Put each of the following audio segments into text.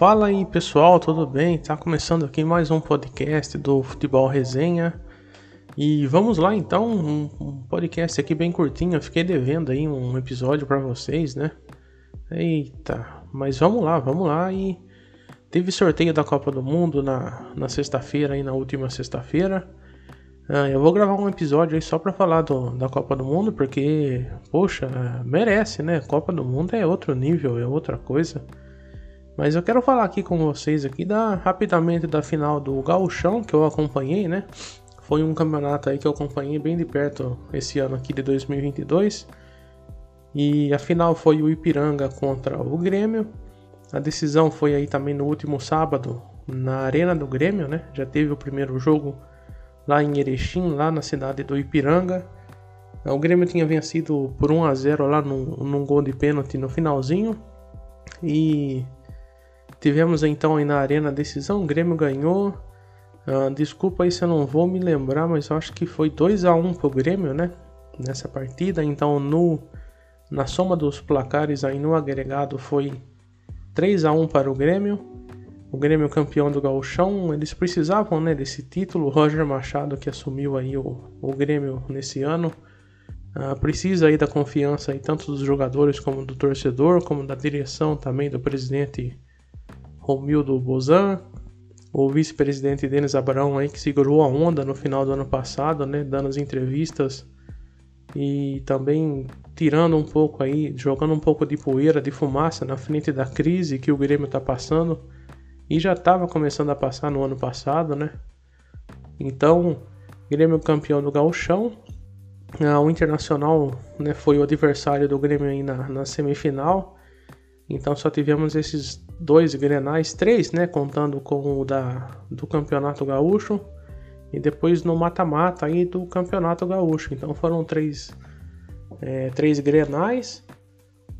Fala aí pessoal, tudo bem? Tá começando aqui mais um podcast do Futebol Resenha. E vamos lá então, um, podcast aqui bem curtinho. Eu fiquei devendo aí um episódio para vocês, né? Eita, mas vamos lá, vamos lá. E teve sorteio da Copa do Mundo na, na sexta-feira, aí na última sexta-feira. Ah, eu vou gravar um episódio aí só pra falar do, da Copa do Mundo, porque, poxa, merece, né? Copa do Mundo é outro nível, é outra coisa. Mas eu quero falar aqui com vocês aqui da, rapidamente da final do Gauchão que eu acompanhei, né? Foi um campeonato aí que eu acompanhei bem de perto esse ano aqui de 2022. E a final foi o Ipiranga contra o Grêmio. A decisão foi aí também no último sábado na Arena do Grêmio, né? Já teve o primeiro jogo lá em Erechim, lá na cidade do Ipiranga. O Grêmio tinha vencido por 1 a 0 lá num, num gol de pênalti no finalzinho. E tivemos então aí na arena a decisão, o Grêmio ganhou. Uh, desculpa aí se eu não vou me lembrar, mas eu acho que foi 2 a 1 pro Grêmio, né? Nessa partida. Então no na soma dos placares aí no agregado foi 3 a 1 para o Grêmio o Grêmio campeão do Gauchão, eles precisavam né, desse título. O Roger Machado, que assumiu aí o, o Grêmio nesse ano, uh, precisa aí da confiança aí, tanto dos jogadores como do torcedor, como da direção também do presidente Romildo Bozan, o vice-presidente Denis Abrão aí, que segurou a onda no final do ano passado, né, dando as entrevistas e também tirando um pouco aí, jogando um pouco de poeira, de fumaça na frente da crise que o Grêmio está passando e já estava começando a passar no ano passado, né? Então, Grêmio campeão do Gauchão. Ah, o Internacional né, foi o adversário do Grêmio aí na, na semifinal. Então só tivemos esses dois grenais, três, né? Contando com o da, do Campeonato Gaúcho. E depois no mata-mata aí do Campeonato Gaúcho. Então foram três, é, três grenais.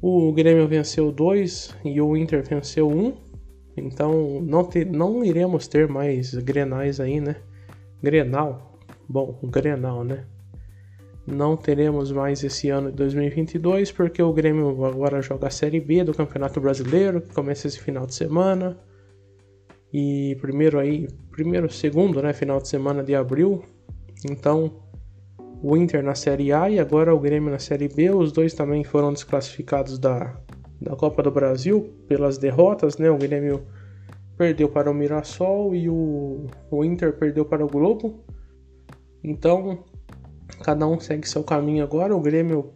O Grêmio venceu dois e o Inter venceu um. Então não, te, não iremos ter mais grenais aí, né? Grenal, bom, Grenal, né? Não teremos mais esse ano de 2022 porque o Grêmio agora joga a Série B do Campeonato Brasileiro, que começa esse final de semana. E primeiro aí, primeiro, segundo, né, final de semana de abril. Então, o Inter na Série A e agora o Grêmio na Série B, os dois também foram desclassificados da da Copa do Brasil pelas derrotas, né? O Grêmio perdeu para o Mirassol e o, o Inter perdeu para o Globo. Então, cada um segue seu caminho agora. O Grêmio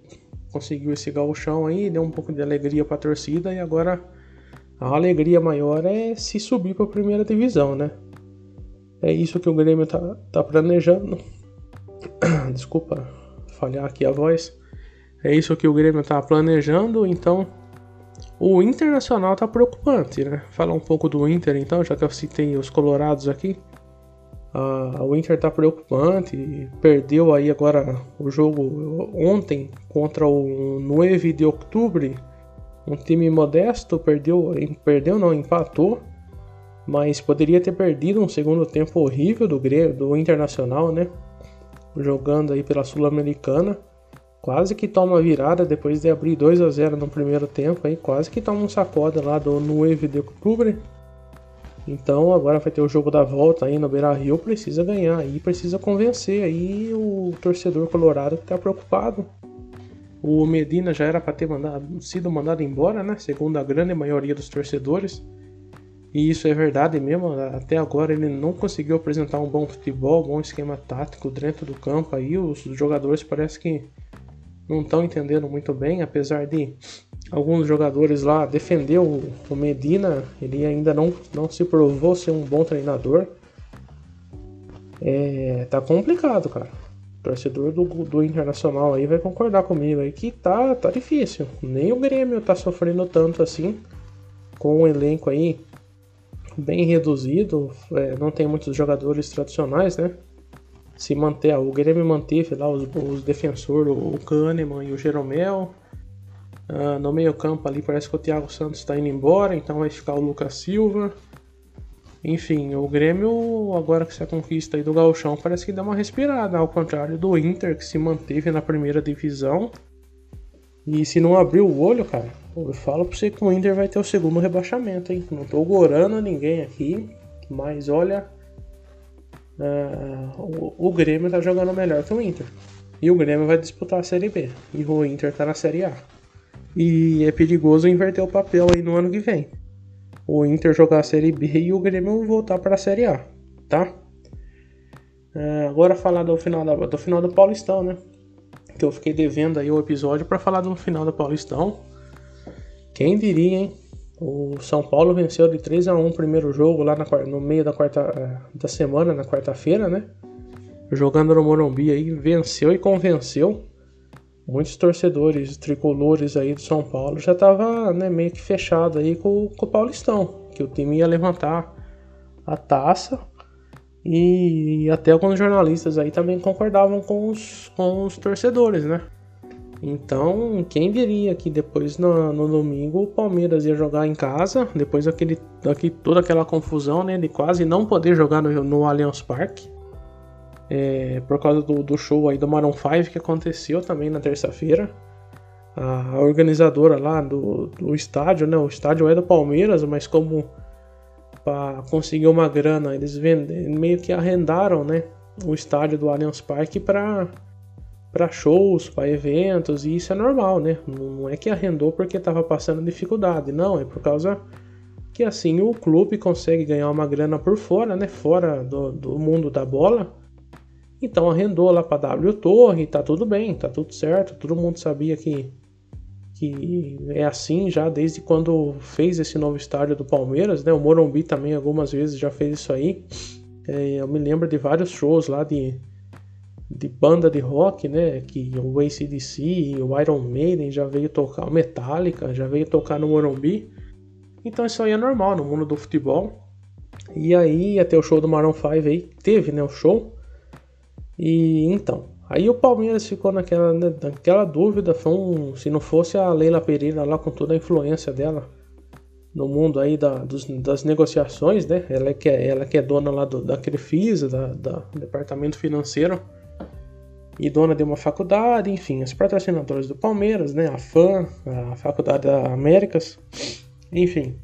conseguiu esse gauchão aí, deu um pouco de alegria para a torcida e agora a alegria maior é se subir para a primeira divisão, né? É isso que o Grêmio tá, tá planejando. Desculpa falhar aqui a voz. É isso que o Grêmio tá planejando, então o Internacional tá preocupante, né? Falar um pouco do Inter então, já que eu citei os colorados aqui. O Inter tá preocupante, perdeu aí agora o jogo ontem contra o 9 de outubro, um time modesto, perdeu, perdeu não, empatou, mas poderia ter perdido um segundo tempo horrível do, do Internacional, né? Jogando aí pela Sul-Americana quase que toma virada depois de abrir 2 a 0 no primeiro tempo aí, quase que toma um sacode lá do 9 de outubro. Então agora vai ter o jogo da volta aí no Beira-Rio, precisa ganhar aí, precisa convencer aí o torcedor colorado que está preocupado. O Medina já era para ter mandado, sido mandado embora, né? Segundo a grande maioria dos torcedores. E isso é verdade mesmo, até agora ele não conseguiu apresentar um bom futebol, um bom esquema tático dentro do campo aí. Os jogadores parece que não estão entendendo muito bem, apesar de alguns jogadores lá defender o, Medina, ele ainda não, não se provou ser um bom treinador. É, tá complicado, cara. O torcedor do, do Internacional aí vai concordar comigo aí que tá, tá difícil. Nem o Grêmio tá sofrendo tanto assim, com um elenco aí bem reduzido, é, não tem muitos jogadores tradicionais, né? Se manter. O Grêmio manteve lá os, os defensores, o Kahneman e o Jeromel. Uh, no meio campo ali parece que o Thiago Santos está indo embora, então vai ficar o Lucas Silva. Enfim, o Grêmio, agora que se a conquista aí do Galchão, parece que dá uma respirada, ao contrário do Inter, que se manteve na primeira divisão. E se não abrir o olho, cara, Eu falo pra você que o Inter vai ter o segundo rebaixamento, hein? Não tô gorando ninguém aqui, mas olha. Uh, o, o, Grêmio tá jogando melhor que o Inter. E o Grêmio vai disputar a Série B. E o Inter tá na Série A. E é perigoso inverter o papel aí no ano que vem. O Inter jogar a Série B e o Grêmio voltar para a Série A, tá? Uh, agora falar do final, da, do final do Paulistão, né? Que eu fiquei devendo aí o episódio para falar do final do Paulistão. Quem diria, hein? O São Paulo venceu de 3 a 1 o primeiro jogo lá na, no meio da quarta eh, da semana, na quarta-feira, né? Jogando no Morumbi aí, venceu e convenceu. Muitos torcedores tricolores aí do São Paulo já tava né, meio que fechado aí com, com o Paulistão, que o time ia levantar a taça e até alguns jornalistas aí também concordavam com os, com os torcedores, né? Então, quem diria que depois no, no, domingo o Palmeiras ia jogar em casa, depois daquele, daqui, toda aquela confusão, né, de quase não poder jogar no, no Allianz Parque, é, por causa do, do, show aí do Maroon 5 que aconteceu também na terça-feira. A organizadora lá do, do estádio, né, o estádio é do Palmeiras, mas como para conseguir uma grana, eles vendem, meio que arrendaram, né, o estádio do Allianz Parque para para shows, para eventos, e isso é normal, né? Não é que arrendou porque estava passando dificuldade, não, é por causa que assim o clube consegue ganhar uma grana por fora, né? Fora do, do mundo da bola. Então arrendou lá para W Torre, tá tudo bem, tá tudo certo, todo mundo sabia que que é assim já desde quando fez esse novo estádio do Palmeiras, né? O Morumbi também algumas vezes já fez isso aí. É, eu me lembro de vários shows lá de de banda de rock, né? Que o ACDC, o Iron Maiden já veio tocar, o Metallica já veio tocar no Morumbi. Então isso aí é normal no mundo do futebol. E aí até o show do Maroon 5 aí, teve, né, o show. E então, aí o Palmeiras ficou naquela, né, naquela dúvida, foi um, se não fosse a Leila Pereira lá com toda a influência dela no mundo aí da, dos, das negociações, né? Ela é que é, ela que é dona lá do, da Crefisa, da, da departamento financeiro e dona de uma faculdade, enfim, os patrocinadores do Palmeiras, né, a FAM, a Faculdade da Américas, enfim,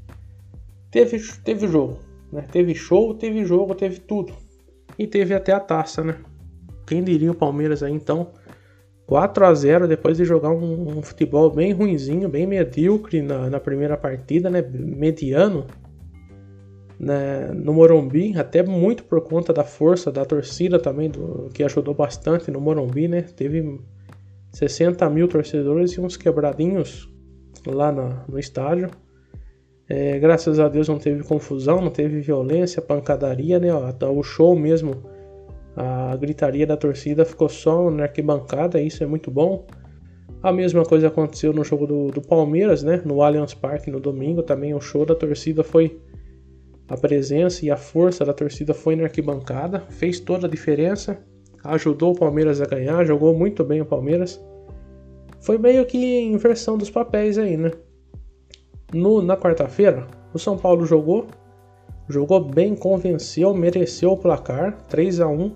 teve, teve jogo, né, teve show, teve jogo, teve tudo, e teve até a taça, né, quem diria o Palmeiras aí então, 4 a 0 depois de jogar um, um futebol bem ruinzinho, bem medíocre na, na primeira partida, né, mediano, né, no Morumbi, até muito por conta da força da torcida também, do, que ajudou bastante no Morumbi, né? Teve 60 mil torcedores e uns quebradinhos lá no, no estádio. É, graças a Deus não teve confusão, não teve violência, pancadaria, né? Ó, o show mesmo, a gritaria da torcida ficou só na arquibancada, isso é muito bom. A mesma coisa aconteceu no jogo do, do Palmeiras, né? No Allianz Parque no domingo também o show da torcida foi a presença e a força da torcida foi na arquibancada, fez toda a diferença, ajudou o Palmeiras a ganhar, jogou muito bem o Palmeiras. Foi meio que inversão dos papéis aí, né? No, na quarta-feira, o São Paulo jogou, jogou bem, convenceu, mereceu o placar, 3 a 1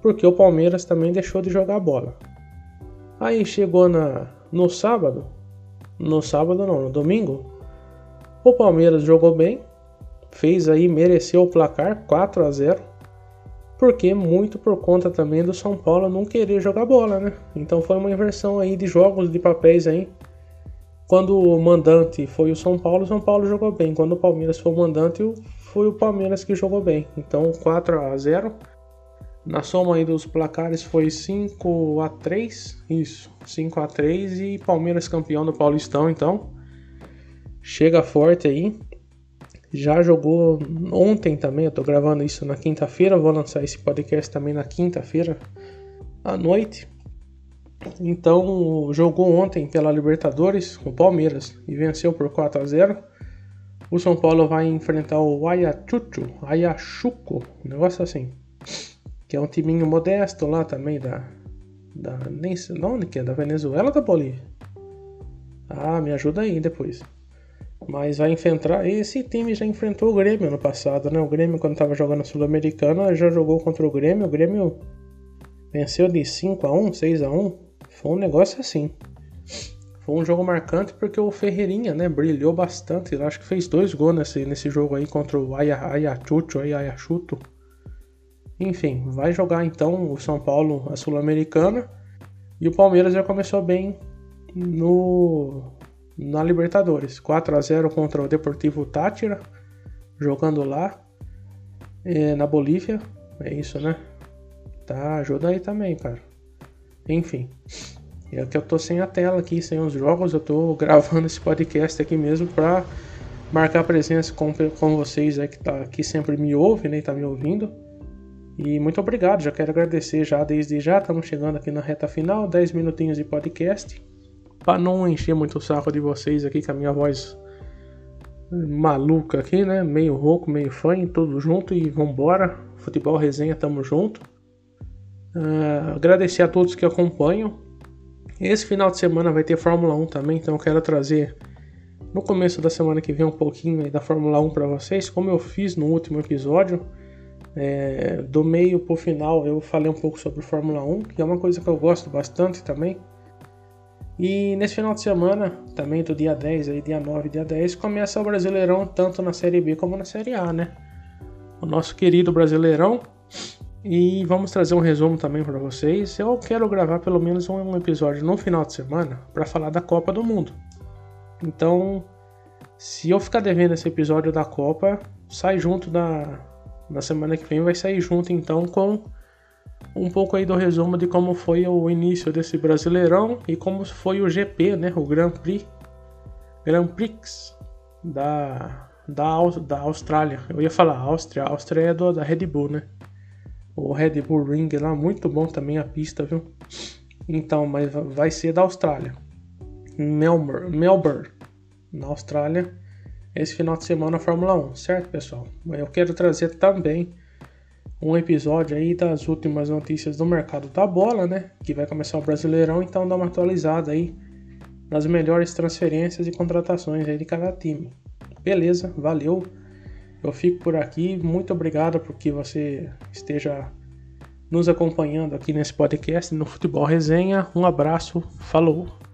porque o Palmeiras também deixou de jogar bola. Aí chegou na, no sábado, no sábado não, no domingo, o Palmeiras jogou bem, fez aí, mereceu o placar 4 a 0 porque muito por conta também do São Paulo não querer jogar bola, né? Então foi uma inversão aí de jogos de papéis aí. Quando o mandante foi o São Paulo, o São Paulo jogou bem. Quando o Palmeiras foi o mandante, foi o Palmeiras que jogou bem. Então 4 a 0. Na soma aí dos placares foi 5 a 3, isso, 5 a 3 e Palmeiras campeão do Paulistão, então chega forte aí. Já jogou ontem também, eu tô gravando isso na quinta-feira, vou lançar esse podcast também na quinta-feira à noite. Então, jogou ontem pela Libertadores, o Palmeiras, e venceu por 4 a 0. O São Paulo vai enfrentar o Ayachucho, Ayachuco, um negócio assim. Que é um timinho modesto lá também da. da nem sei onde que é, da Venezuela da Bolívia? Ah, me ajuda aí depois. Mas vai enfrentar. Esse time já enfrentou o Grêmio no passado, né? O Grêmio, quando estava jogando Sul-Americana, já jogou contra o Grêmio. O Grêmio venceu de 5 a 1 6 a 1 Foi um negócio assim. foi um jogo marcante porque o Ferreirinha, né, brilhou bastante. Eu acho que fez dois gols nesse, nesse jogo aí contra o Ayachucho, Ayachucho. Enfim, vai jogar então o São Paulo a Sul-Americana. E o Palmeiras já começou bem no na Libertadores. 4 a 0 contra o Deportivo Tátira, jogando lá é, na Bolívia. É isso, né? Tá, ajuda aí também, cara. Enfim. É que eu tô sem a tela aqui, sem os jogos, eu tô gravando esse podcast aqui mesmo pra marcar presença com, com vocês aí que, tá, que sempre me ouve, né, tá me ouvindo. E muito obrigado, já quero agradecer já desde já, estamos chegando aqui na reta final, 10 minutinhos de podcast. Pra não encher muito o saco de vocês aqui com a minha voz maluca aqui, né? Meio rouco, meio fã, tudo junto e vambora. Futebol resenha, tamo junto. Uh, agradecer a todos que acompanham. Esse final de semana vai ter Fórmula 1 também, então eu quero trazer no começo da semana que vem um pouquinho da Fórmula 1 para vocês, como eu fiz no último episódio. É, do meio pro final eu falei um pouco sobre Fórmula 1, que é uma coisa que eu gosto bastante também. E nesse final de semana, também do dia 10, aí, dia 9 dia 10, começa o Brasileirão tanto na Série B como na Série A, né? O nosso querido Brasileirão e vamos trazer um resumo também para vocês. Eu quero gravar pelo menos um episódio no final de semana para falar da Copa do Mundo. Então, se eu ficar devendo esse episódio da Copa, sai junto da na semana que vem vai sair junto então com um pouco aí do resumo de como foi o início desse Brasileirão e como foi o GP, né, o Grand Prix Grand Prix da da, da Austrália. Eu ia falar Áustria, Áustria é do, da Red Bull, né? o Red Bull Ring lá, muito bom também a pista, viu? Então, mas vai ser da Austrália. Melbourne, Melbourne, na Austrália, esse final de semana a Fórmula 1, certo, pessoal? Eu quero trazer também um episódio aí das últimas notícias do mercado da bola, né? Que vai começar o Brasileirão, então dá uma atualizada aí nas melhores transferências e contratações aí de cada time. Beleza, valeu. Eu fico por aqui. Muito obrigado por que você esteja nos acompanhando aqui nesse podcast no Futebol Resenha. Um abraço, falou!